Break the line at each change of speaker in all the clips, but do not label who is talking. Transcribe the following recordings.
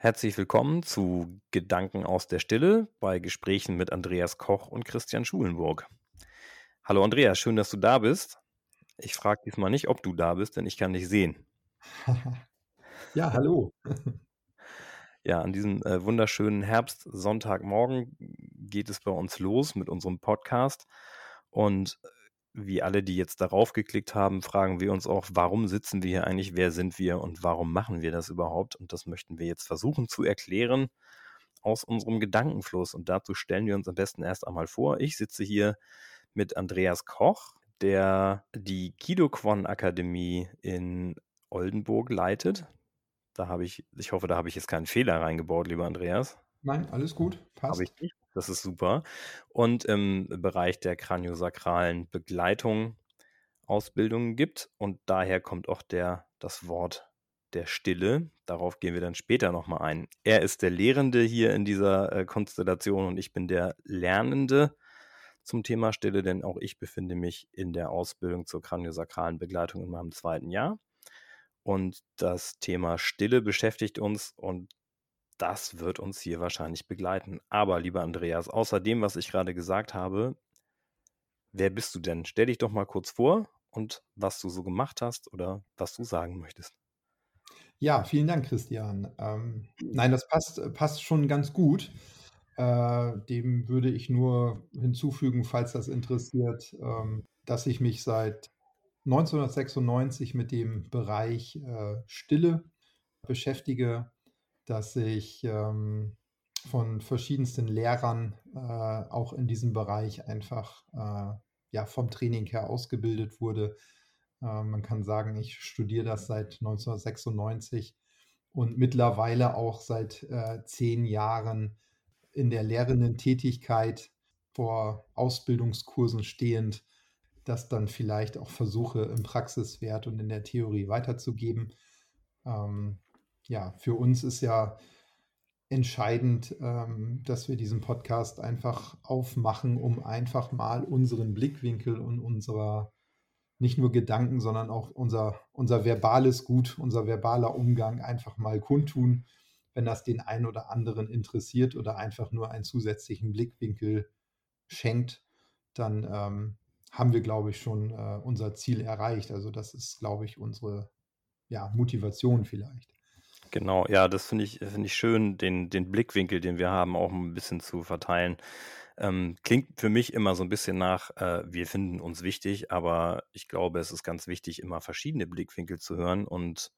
Herzlich willkommen zu Gedanken aus der Stille bei Gesprächen mit Andreas Koch und Christian Schulenburg. Hallo Andreas, schön, dass du da bist. Ich frage diesmal nicht, ob du da bist, denn ich kann dich sehen.
ja, hallo.
Ja, an diesem äh, wunderschönen Herbst-Sonntagmorgen geht es bei uns los mit unserem Podcast. Und wie alle, die jetzt darauf geklickt haben, fragen wir uns auch, warum sitzen wir hier eigentlich, wer sind wir und warum machen wir das überhaupt? Und das möchten wir jetzt versuchen zu erklären aus unserem Gedankenfluss. Und dazu stellen wir uns am besten erst einmal vor. Ich sitze hier mit Andreas Koch, der die Kidoquon Akademie in Oldenburg leitet. Da habe ich, ich hoffe, da habe ich jetzt keinen Fehler reingebaut, lieber Andreas.
Nein, alles gut,
passt. Habe ich nicht. Das ist super. Und im Bereich der kraniosakralen Begleitung Ausbildungen gibt. Und daher kommt auch der, das Wort der Stille. Darauf gehen wir dann später nochmal ein. Er ist der Lehrende hier in dieser äh, Konstellation und ich bin der Lernende zum Thema Stille, denn auch ich befinde mich in der Ausbildung zur kraniosakralen Begleitung in meinem zweiten Jahr. Und das Thema Stille beschäftigt uns und das wird uns hier wahrscheinlich begleiten. Aber, lieber Andreas, außer dem, was ich gerade gesagt habe, wer bist du denn? Stell dich doch mal kurz vor und was du so gemacht hast oder was du sagen möchtest.
Ja, vielen Dank, Christian. Ähm, nein, das passt, passt schon ganz gut. Äh, dem würde ich nur hinzufügen, falls das interessiert, ähm, dass ich mich seit 1996 mit dem Bereich äh, Stille beschäftige, dass ich ähm, von verschiedensten Lehrern äh, auch in diesem Bereich einfach äh, ja, vom Training her ausgebildet wurde. Äh, man kann sagen, ich studiere das seit 1996 und mittlerweile auch seit äh, zehn Jahren in der lehrenden Tätigkeit vor Ausbildungskursen stehend das dann vielleicht auch versuche im Praxiswert und in der Theorie weiterzugeben. Ähm, ja, für uns ist ja entscheidend, ähm, dass wir diesen Podcast einfach aufmachen, um einfach mal unseren Blickwinkel und unserer nicht nur Gedanken, sondern auch unser, unser verbales Gut, unser verbaler Umgang einfach mal kundtun, wenn das den einen oder anderen interessiert oder einfach nur einen zusätzlichen Blickwinkel schenkt, dann ähm, haben wir, glaube ich, schon äh, unser Ziel erreicht. Also das ist, glaube ich, unsere ja, Motivation vielleicht.
Genau, ja, das finde ich, finde ich schön, den, den Blickwinkel, den wir haben, auch ein bisschen zu verteilen. Ähm, klingt für mich immer so ein bisschen nach, äh, wir finden uns wichtig, aber ich glaube, es ist ganz wichtig, immer verschiedene Blickwinkel zu hören und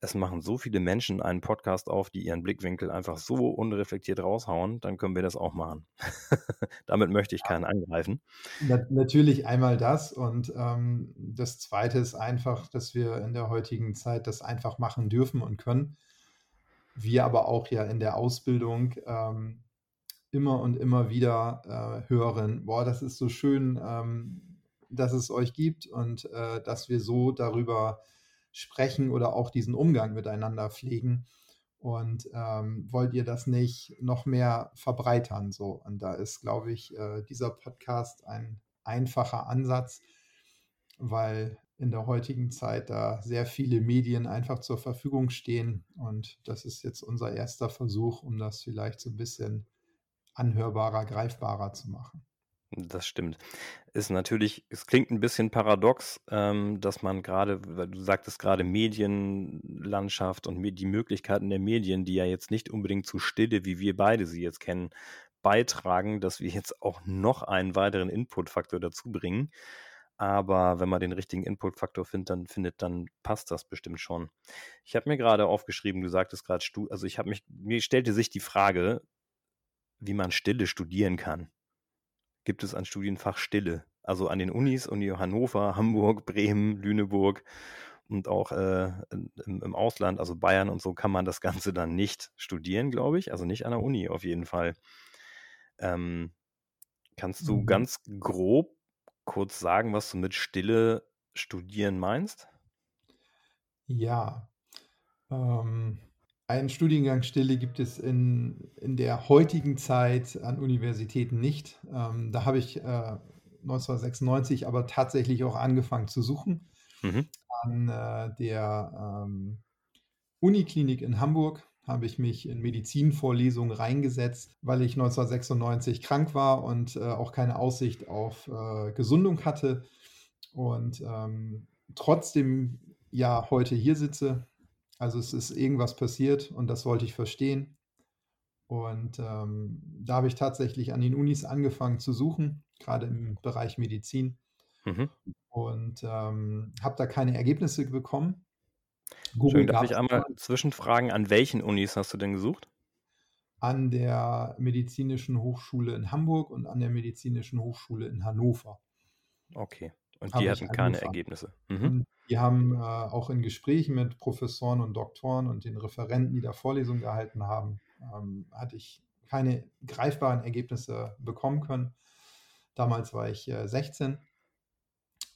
es machen so viele Menschen einen Podcast auf, die ihren Blickwinkel einfach so unreflektiert raushauen, dann können wir das auch machen. Damit möchte ich keinen angreifen.
Na, natürlich einmal das und ähm, das Zweite ist einfach, dass wir in der heutigen Zeit das einfach machen dürfen und können. Wir aber auch ja in der Ausbildung ähm, immer und immer wieder äh, hören, boah, das ist so schön, ähm, dass es euch gibt und äh, dass wir so darüber sprechen oder auch diesen Umgang miteinander pflegen. Und ähm, wollt ihr das nicht noch mehr verbreitern? So, und da ist, glaube ich, äh, dieser Podcast ein einfacher Ansatz, weil in der heutigen Zeit da sehr viele Medien einfach zur Verfügung stehen. Und das ist jetzt unser erster Versuch, um das vielleicht so ein bisschen anhörbarer, greifbarer zu machen.
Das stimmt. Ist natürlich, es klingt ein bisschen paradox, ähm, dass man gerade, weil du sagtest gerade Medienlandschaft und die Möglichkeiten der Medien, die ja jetzt nicht unbedingt zu Stille, wie wir beide sie jetzt kennen, beitragen, dass wir jetzt auch noch einen weiteren Inputfaktor dazu bringen. Aber wenn man den richtigen Inputfaktor findet, dann findet, dann passt das bestimmt schon. Ich habe mir gerade aufgeschrieben, du sagtest gerade, also ich habe mich, mir stellte sich die Frage, wie man Stille studieren kann gibt es ein Studienfach Stille. Also an den Unis, Uni Hannover, Hamburg, Bremen, Lüneburg und auch äh, im, im, Ausland, also Bayern und so, kann man das Ganze dann nicht studieren, glaube ich. Also nicht an der Uni auf jeden Fall. Ähm, kannst du mhm. ganz grob kurz sagen, was du mit Stille studieren meinst?
Ja. Ähm, einen Studiengang Stille gibt es in, in der heutigen Zeit an Universitäten nicht. Ähm, da habe ich äh, 1996 aber tatsächlich auch angefangen zu suchen. Mhm. An äh, der ähm, Uniklinik in Hamburg habe ich mich in Medizinvorlesungen reingesetzt, weil ich 1996 krank war und äh, auch keine Aussicht auf äh, Gesundung hatte. Und ähm, trotzdem ja heute hier sitze. Also es ist irgendwas passiert und das wollte ich verstehen. Und ähm, da habe ich tatsächlich an den Unis angefangen zu suchen, gerade im Bereich Medizin. Mhm. Und ähm, habe da keine Ergebnisse bekommen.
Google Schön, darf ich einmal zwischenfragen, an welchen Unis hast du denn gesucht?
An der Medizinischen Hochschule in Hamburg und an der Medizinischen Hochschule in Hannover.
Okay. Und die hatten keine Ergebnisse.
Mhm. Die haben äh, auch in Gesprächen mit Professoren und Doktoren und den Referenten, die da Vorlesungen gehalten haben, ähm, hatte ich keine greifbaren Ergebnisse bekommen können. Damals war ich äh, 16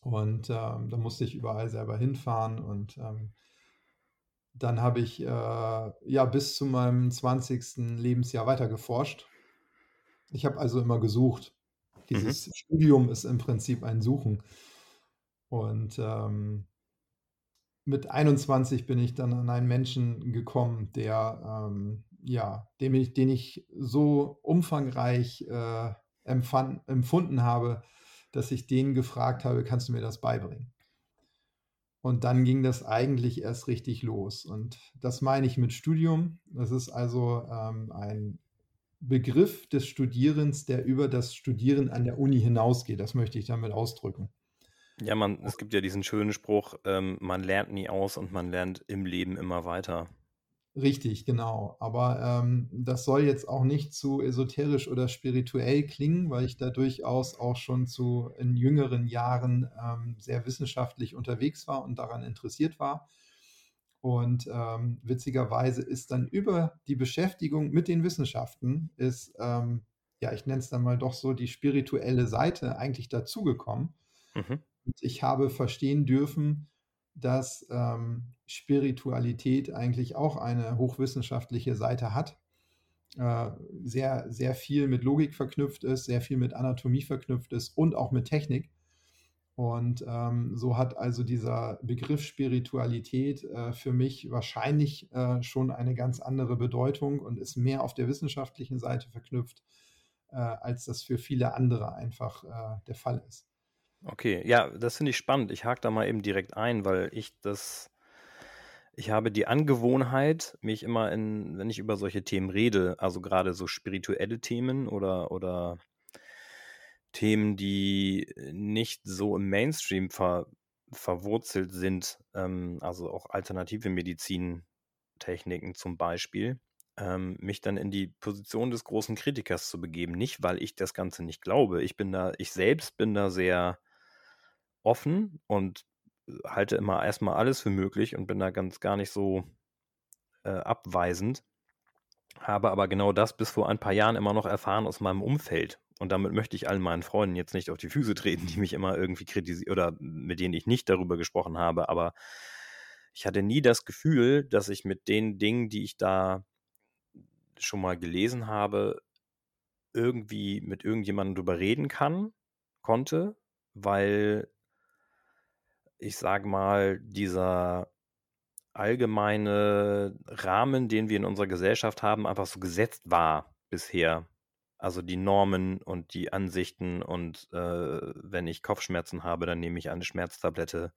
und ähm, da musste ich überall selber hinfahren und ähm, dann habe ich äh, ja bis zu meinem 20. Lebensjahr weiter geforscht. Ich habe also immer gesucht. Mhm. Dieses mhm. Studium ist im Prinzip ein Suchen. Und ähm, mit 21 bin ich dann an einen Menschen gekommen, der, ähm, ja, dem ich, den ich so umfangreich äh, empfand, empfunden habe, dass ich den gefragt habe, kannst du mir das beibringen? Und dann ging das eigentlich erst richtig los. Und das meine ich mit Studium. Das ist also ähm, ein Begriff des Studierens, der über das Studieren an der Uni hinausgeht. Das möchte ich damit ausdrücken.
Ja, man, es gibt ja diesen schönen Spruch, ähm, man lernt nie aus und man lernt im Leben immer weiter.
Richtig, genau. Aber ähm, das soll jetzt auch nicht zu esoterisch oder spirituell klingen, weil ich da durchaus auch schon zu in jüngeren Jahren ähm, sehr wissenschaftlich unterwegs war und daran interessiert war. Und ähm, witzigerweise ist dann über die Beschäftigung mit den Wissenschaften ist, ähm, ja, ich nenne es dann mal doch so, die spirituelle Seite eigentlich dazugekommen. Mhm. Und ich habe verstehen dürfen, dass ähm, Spiritualität eigentlich auch eine hochwissenschaftliche Seite hat, äh, sehr, sehr viel mit Logik verknüpft ist, sehr viel mit Anatomie verknüpft ist und auch mit Technik. Und ähm, so hat also dieser Begriff Spiritualität äh, für mich wahrscheinlich äh, schon eine ganz andere Bedeutung und ist mehr auf der wissenschaftlichen Seite verknüpft, äh, als das für viele andere einfach äh, der Fall ist.
Okay, ja, das finde ich spannend. Ich hake da mal eben direkt ein, weil ich das, ich habe die Angewohnheit, mich immer in, wenn ich über solche Themen rede, also gerade so spirituelle Themen oder, oder Themen, die nicht so im Mainstream ver, verwurzelt sind, ähm, also auch alternative Medizintechniken zum Beispiel, ähm, mich dann in die Position des großen Kritikers zu begeben. Nicht, weil ich das Ganze nicht glaube. Ich bin da, ich selbst bin da sehr offen und äh, halte immer erstmal alles für möglich und bin da ganz gar nicht so äh, abweisend. Habe aber genau das bis vor ein paar Jahren immer noch erfahren aus meinem Umfeld. Und damit möchte ich allen meinen Freunden jetzt nicht auf die Füße treten, die mich immer irgendwie kritisieren oder mit denen ich nicht darüber gesprochen habe. Aber ich hatte nie das Gefühl, dass ich mit den Dingen, die ich da schon mal gelesen habe, irgendwie mit irgendjemandem drüber reden kann, konnte, weil ich sage mal, dieser allgemeine Rahmen, den wir in unserer Gesellschaft haben, einfach so gesetzt war bisher. Also die Normen und die Ansichten und äh, wenn ich Kopfschmerzen habe, dann nehme ich eine Schmerztablette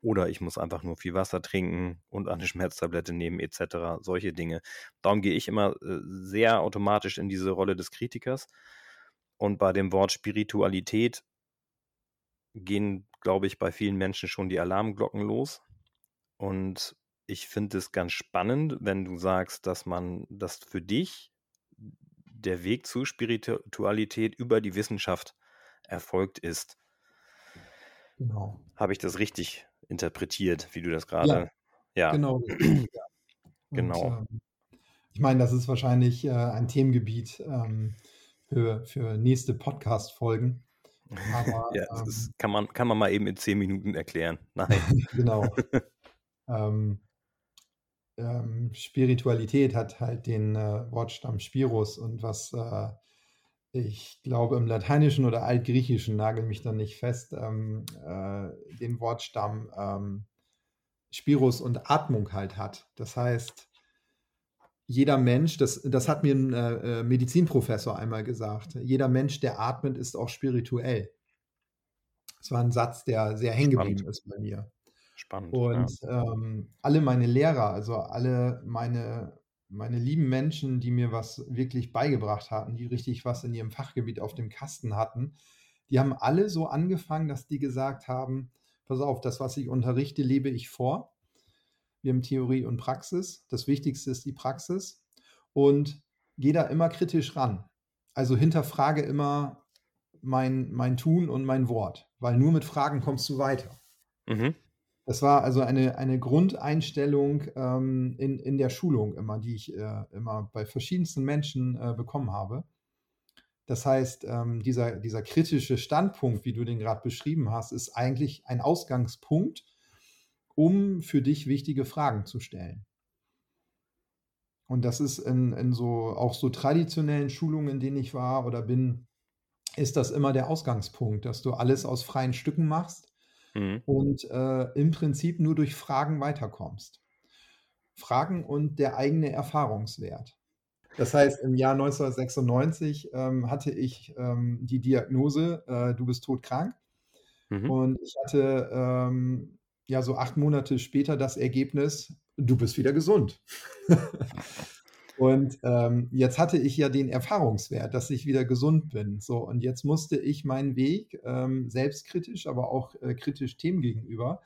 oder ich muss einfach nur viel Wasser trinken und eine Schmerztablette nehmen etc. Solche Dinge. Darum gehe ich immer äh, sehr automatisch in diese Rolle des Kritikers. Und bei dem Wort Spiritualität gehen, glaube ich, bei vielen Menschen schon die Alarmglocken los. Und ich finde es ganz spannend, wenn du sagst, dass man, dass für dich der Weg zur Spiritualität über die Wissenschaft erfolgt ist. Genau. Habe ich das richtig interpretiert, wie du das gerade?
Ja, ja. genau. Ja. genau. Und, ähm, ich meine, das ist wahrscheinlich äh, ein Themengebiet ähm, für, für nächste Podcast-Folgen.
Aber, ja, das ähm, kann, man, kann man mal eben in zehn Minuten erklären. Nein.
genau. ähm, ähm, Spiritualität hat halt den äh, Wortstamm Spirus und was äh, ich glaube im Lateinischen oder Altgriechischen, nagel mich dann nicht fest, ähm, äh, den Wortstamm ähm, Spirus und Atmung halt hat. Das heißt, jeder Mensch, das, das hat mir ein äh, äh, Medizinprofessor einmal gesagt, jeder Mensch, der atmet, ist auch spirituell. Das war ein Satz, der sehr hängen geblieben ist bei mir.
Spannend.
Und
Ja.
ähm, alle meine Lehrer, also alle meine, meine lieben Menschen, die mir was wirklich beigebracht hatten, die richtig was in ihrem Fachgebiet auf dem Kasten hatten, die haben alle so angefangen, dass die gesagt haben, pass auf, das, was ich unterrichte, lebe ich vor. Wir haben Theorie und Praxis. Das Wichtigste ist die Praxis. Und gehe da immer kritisch ran. Also hinterfrage immer mein, mein Tun und mein Wort, weil nur mit Fragen kommst du weiter.
Mhm.
Das war also eine, eine Grundeinstellung ähm, in, in der Schulung immer, die ich äh, immer bei verschiedensten Menschen äh, bekommen habe. Das heißt, ähm, dieser, dieser kritische Standpunkt, wie du den gerade beschrieben hast, ist eigentlich ein Ausgangspunkt, um für dich wichtige Fragen zu stellen. Und das ist in, in so auch so traditionellen Schulungen, in denen ich war oder bin, ist das immer der Ausgangspunkt, dass du alles aus freien Stücken machst
Mhm.
und äh, im Prinzip nur durch Fragen weiterkommst. Fragen und der eigene Erfahrungswert. Das heißt, im Jahr 1996 ähm, hatte ich ähm, die Diagnose, äh, du bist todkrank.
Mhm.
Und ich hatte ähm, ja so acht Monate später das Ergebnis, du bist wieder gesund. und ähm, jetzt hatte ich ja den Erfahrungswert, dass ich wieder gesund bin. So, und jetzt musste ich meinen Weg ähm, selbstkritisch, aber auch äh, kritisch Themen gegenüber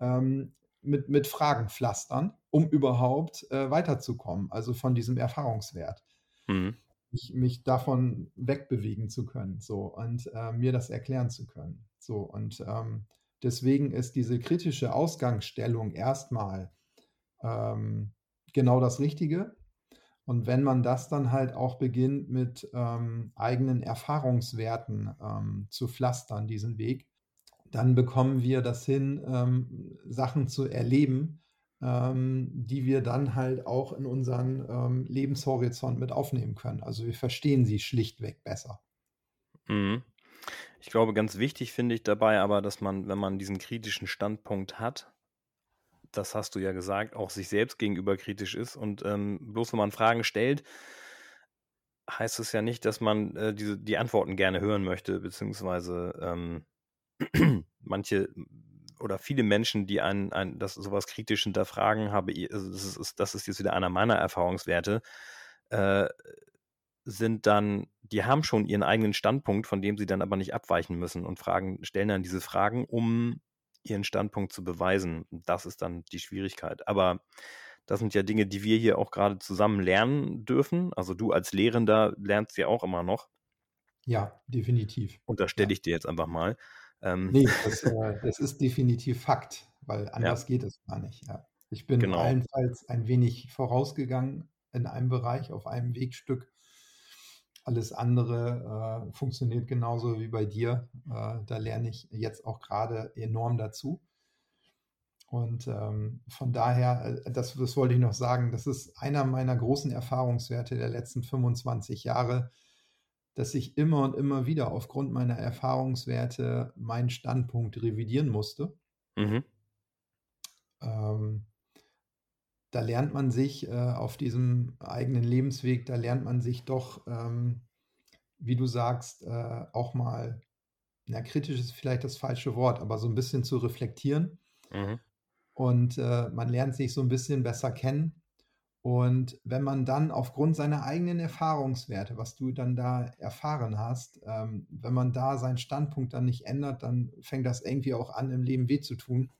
ähm, mit, mit Fragen pflastern, um überhaupt äh, weiterzukommen, also von diesem Erfahrungswert.
Mhm.
Mich, mich davon wegbewegen zu können, so und äh, mir das erklären zu können. So, und ähm, deswegen ist diese kritische Ausgangsstellung erstmal ähm, genau das Richtige. Und wenn man das dann halt auch beginnt mit ähm, eigenen Erfahrungswerten ähm, zu pflastern, diesen Weg, dann bekommen wir das hin, ähm, Sachen zu erleben, ähm, die wir dann halt auch in unseren ähm, Lebenshorizont mit aufnehmen können. Also wir verstehen sie schlichtweg besser.
Mhm. Ich glaube, ganz wichtig finde ich dabei aber, dass man, wenn man diesen kritischen Standpunkt hat, das hast du ja gesagt, auch sich selbst gegenüber kritisch ist und ähm, bloß wenn man Fragen stellt, heißt es ja nicht, dass man äh, diese, die Antworten gerne hören möchte, beziehungsweise ähm, manche oder viele Menschen, die einen, einen das sowas kritisch hinterfragen, habe also das ist, das ist jetzt wieder einer meiner Erfahrungswerte, äh, sind dann, die haben schon ihren eigenen Standpunkt, von dem sie dann aber nicht abweichen müssen und fragen, stellen dann diese Fragen, um ihren Standpunkt zu beweisen. Das ist dann die Schwierigkeit. Aber das sind ja Dinge, die wir hier auch gerade zusammen lernen dürfen. Also du als Lehrender lernst ja auch immer noch.
Ja, definitiv.
Und da stelle ich dir jetzt einfach mal.
Ähm, nee, das, äh, das, ist definitiv Fakt, weil anders ja. geht es gar nicht. Ja. Ich bin genau. allenfalls ein wenig vorausgegangen in einem Bereich, auf einem Wegstück. Alles andere äh, funktioniert genauso wie bei dir. Äh, da lerne ich jetzt auch gerade enorm dazu. Und ähm, von daher, äh, das, das wollte ich noch sagen, das ist einer meiner großen Erfahrungswerte der letzten 25 Jahre, dass ich immer und immer wieder aufgrund meiner Erfahrungswerte meinen Standpunkt revidieren musste. Mhm. Ähm, da lernt man sich äh, auf diesem eigenen Lebensweg, da lernt man sich doch, ähm, wie du sagst, äh, auch mal, na, kritisch ist vielleicht das falsche Wort, aber so ein bisschen zu reflektieren. Mhm. Und äh, man lernt sich so ein bisschen besser kennen. Und wenn man dann aufgrund seiner eigenen Erfahrungswerte, was du dann da erfahren hast, ähm, wenn man da seinen Standpunkt dann nicht ändert, dann fängt das irgendwie auch an, im Leben weh zu tun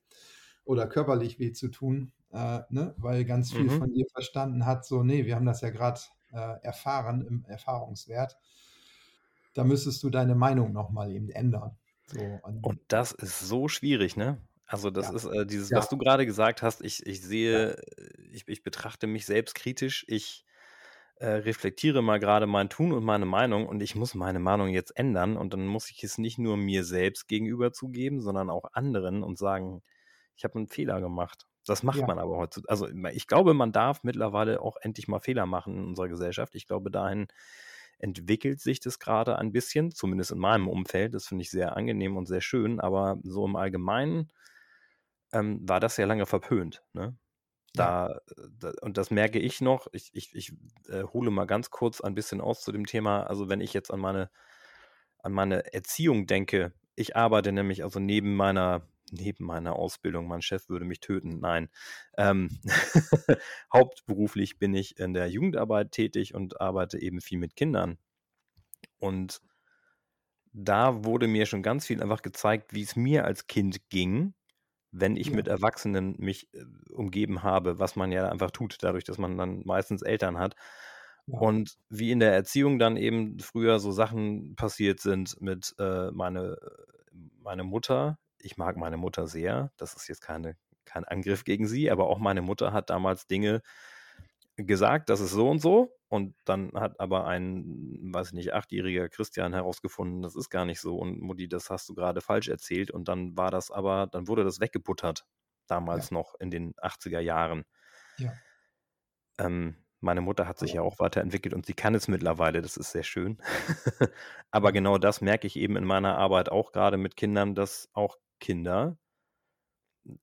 oder körperlich weh zu tun, äh, ne? weil ganz viel mhm. von dir verstanden hat, so, nee, wir haben das ja gerade äh, erfahren im Erfahrungswert. Da müsstest du deine Meinung nochmal eben ändern. So,
und, und das ist so schwierig, ne? Also das ja. ist äh, dieses, ja. was du gerade gesagt hast, ich, ich sehe, ja. ich, ich betrachte mich selbst kritisch, ich äh, reflektiere mal gerade mein Tun und meine Meinung und ich muss meine Meinung jetzt ändern und dann muss ich es nicht nur mir selbst gegenüber zugeben, sondern auch anderen und sagen, ich habe einen Fehler gemacht. Das macht man aber heutzutage. Also ich glaube, man darf mittlerweile auch endlich mal Fehler machen in unserer Gesellschaft. Ich glaube, dahin entwickelt sich das gerade ein bisschen, zumindest in meinem Umfeld. Das finde ich sehr angenehm und sehr schön, aber so im Allgemeinen ähm, war das ja lange verpönt. Ne? Da, da, und das merke ich noch, ich, ich, ich äh, hole mal ganz kurz ein bisschen aus zu dem Thema. Also wenn ich jetzt an meine, an meine Erziehung denke, ich arbeite nämlich also neben meiner, neben meiner Ausbildung, mein Chef würde mich töten, nein. Ähm, hauptberuflich bin ich in der Jugendarbeit tätig und arbeite eben viel mit Kindern. Und da wurde mir schon ganz viel einfach gezeigt, wie es mir als Kind ging, wenn ich
Ja.
mit Erwachsenen mich äh, umgeben habe, was man ja einfach tut, dadurch, dass man dann meistens Eltern hat.
Ja.
Und wie in der Erziehung dann eben früher so Sachen passiert sind mit äh, meine, meine Mutter. Ich mag meine Mutter sehr. Das ist jetzt keine, kein Angriff gegen sie, aber auch meine Mutter hat damals Dinge gesagt, das ist so und so. Und dann hat aber ein, weiß ich nicht, achtjähriger Christian herausgefunden, das ist gar nicht so. Und Mutti, das hast du gerade falsch erzählt. Und dann war das aber, dann wurde das weggebuttert. Damals noch in den 80er Jahren.
Ja.
Ähm, meine Mutter hat sich ja auch weiterentwickelt und sie kann es mittlerweile, das ist sehr schön. Aber genau das merke ich eben in meiner Arbeit auch gerade mit Kindern, dass auch Kinder,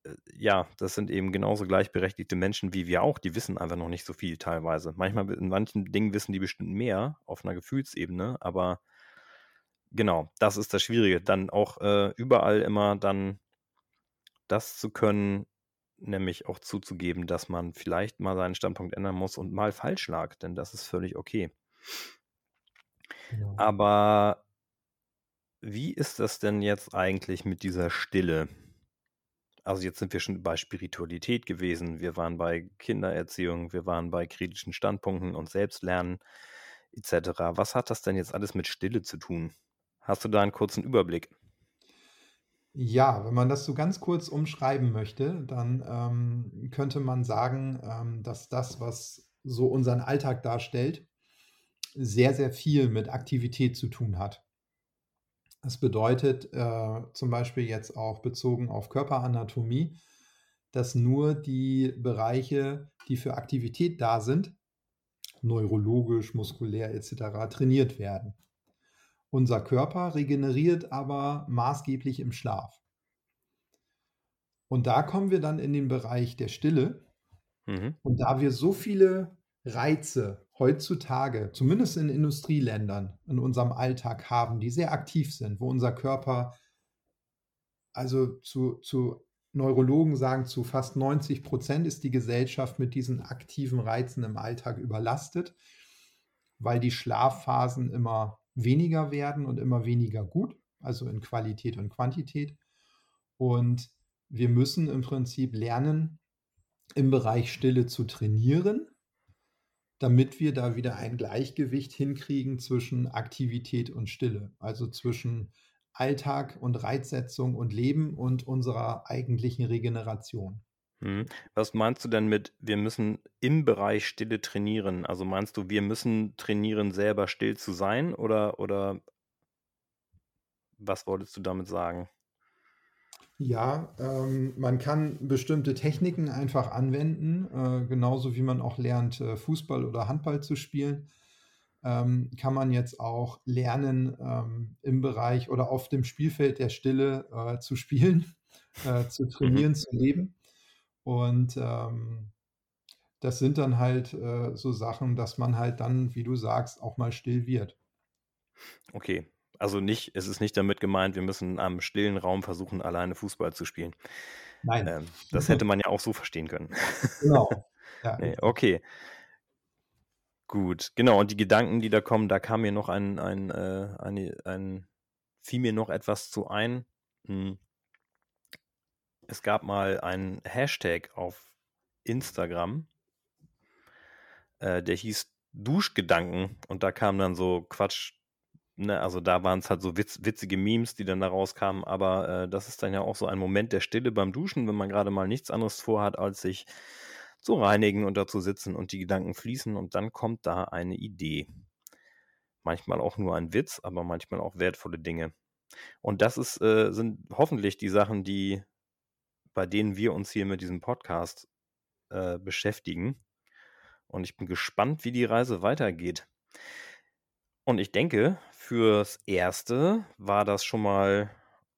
äh, ja, das sind eben genauso gleichberechtigte Menschen wie wir auch, die wissen einfach noch nicht so viel teilweise. Manchmal in manchen Dingen wissen die bestimmt mehr auf einer Gefühlsebene, aber genau, das ist das Schwierige, dann auch äh, überall immer dann das zu können, nämlich auch zuzugeben, dass man vielleicht mal seinen Standpunkt ändern muss und mal falsch lag, denn das ist völlig okay.
Genau.
Aber wie ist das denn jetzt eigentlich mit dieser Stille? Also jetzt sind wir schon bei Spiritualität gewesen, wir waren bei Kindererziehung, wir waren bei kritischen Standpunkten und Selbstlernen etc. Was hat das denn jetzt alles mit Stille zu tun? Hast du da einen kurzen Überblick?
Ja, wenn man das so ganz kurz umschreiben möchte, dann ähm, könnte man sagen, ähm, dass das, was so unseren Alltag darstellt, sehr, sehr viel mit Aktivität zu tun hat. Das bedeutet äh, zum Beispiel jetzt auch bezogen auf Körperanatomie, dass nur die Bereiche, die für Aktivität da sind, neurologisch, muskulär etc., trainiert werden. Unser Körper regeneriert aber maßgeblich im Schlaf. Und da kommen wir dann in den Bereich der Stille.
Mhm.
Und da wir so viele Reize heutzutage, zumindest in Industrieländern, in unserem Alltag haben, die sehr aktiv sind, wo unser Körper, also zu, zu Neurologen sagen, zu fast 90 Prozent ist die Gesellschaft mit diesen aktiven Reizen im Alltag überlastet, weil die Schlafphasen immer weniger werden und immer weniger gut, also in Qualität und Quantität. Und wir müssen im Prinzip lernen, im Bereich Stille zu trainieren, damit wir da wieder ein Gleichgewicht hinkriegen zwischen Aktivität und Stille, also zwischen Alltag und Reizsetzung und Leben und unserer eigentlichen Regeneration.
Mhm. Was meinst du denn mit, wir müssen im Bereich Stille trainieren? Also meinst du, wir müssen trainieren, selber still zu sein oder, oder was wolltest du damit sagen?
Ja, ähm, man kann bestimmte Techniken einfach anwenden, äh, genauso wie man auch lernt, äh, Fußball oder Handball zu spielen. Ähm, kann man jetzt auch lernen, ähm, im Bereich oder auf dem Spielfeld der Stille äh, zu spielen, äh, zu
Mhm.
trainieren, zu leben. Und ähm, das sind dann halt äh, so Sachen, dass man halt dann, wie du sagst, auch mal still wird.
Okay, also nicht, es ist nicht damit gemeint, wir müssen am stillen Raum versuchen, alleine Fußball zu spielen.
Nein,
Ähm, das hätte man ja auch so verstehen können.
genau. Ja,
Nee, okay, gut, genau. Und die Gedanken, die da kommen, da kam mir noch ein, ein, äh, eine, ein, fiel mir noch etwas zu ein. Hm. Es gab mal einen Hashtag auf Instagram, äh, der hieß Duschgedanken und da kam dann so Quatsch, ne, also da waren es halt so witz, witzige Memes, die dann da rauskamen, aber äh, das ist dann ja auch so ein Moment der Stille beim Duschen, wenn man gerade mal nichts anderes vorhat, als sich zu reinigen und da zu sitzen und die Gedanken fließen und dann kommt da eine Idee. Manchmal auch nur ein Witz, aber manchmal auch wertvolle Dinge. Und das ist, äh, sind hoffentlich die Sachen, die, bei denen wir uns hier mit diesem Podcast äh, beschäftigen. Und ich bin gespannt, wie die Reise weitergeht. Und ich denke, fürs Erste war das schon mal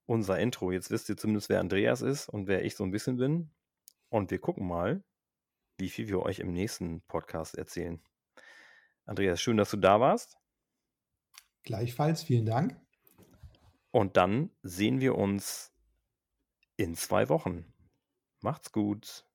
unser Intro. Jetzt wisst ihr zumindest, wer Andreas ist und wer ich so ein bisschen bin. Und wir gucken mal, wie viel wir euch im nächsten Podcast erzählen. Andreas, schön, dass du da warst.
Gleichfalls, vielen Dank.
Und dann sehen wir uns in zwei Wochen. Macht's gut.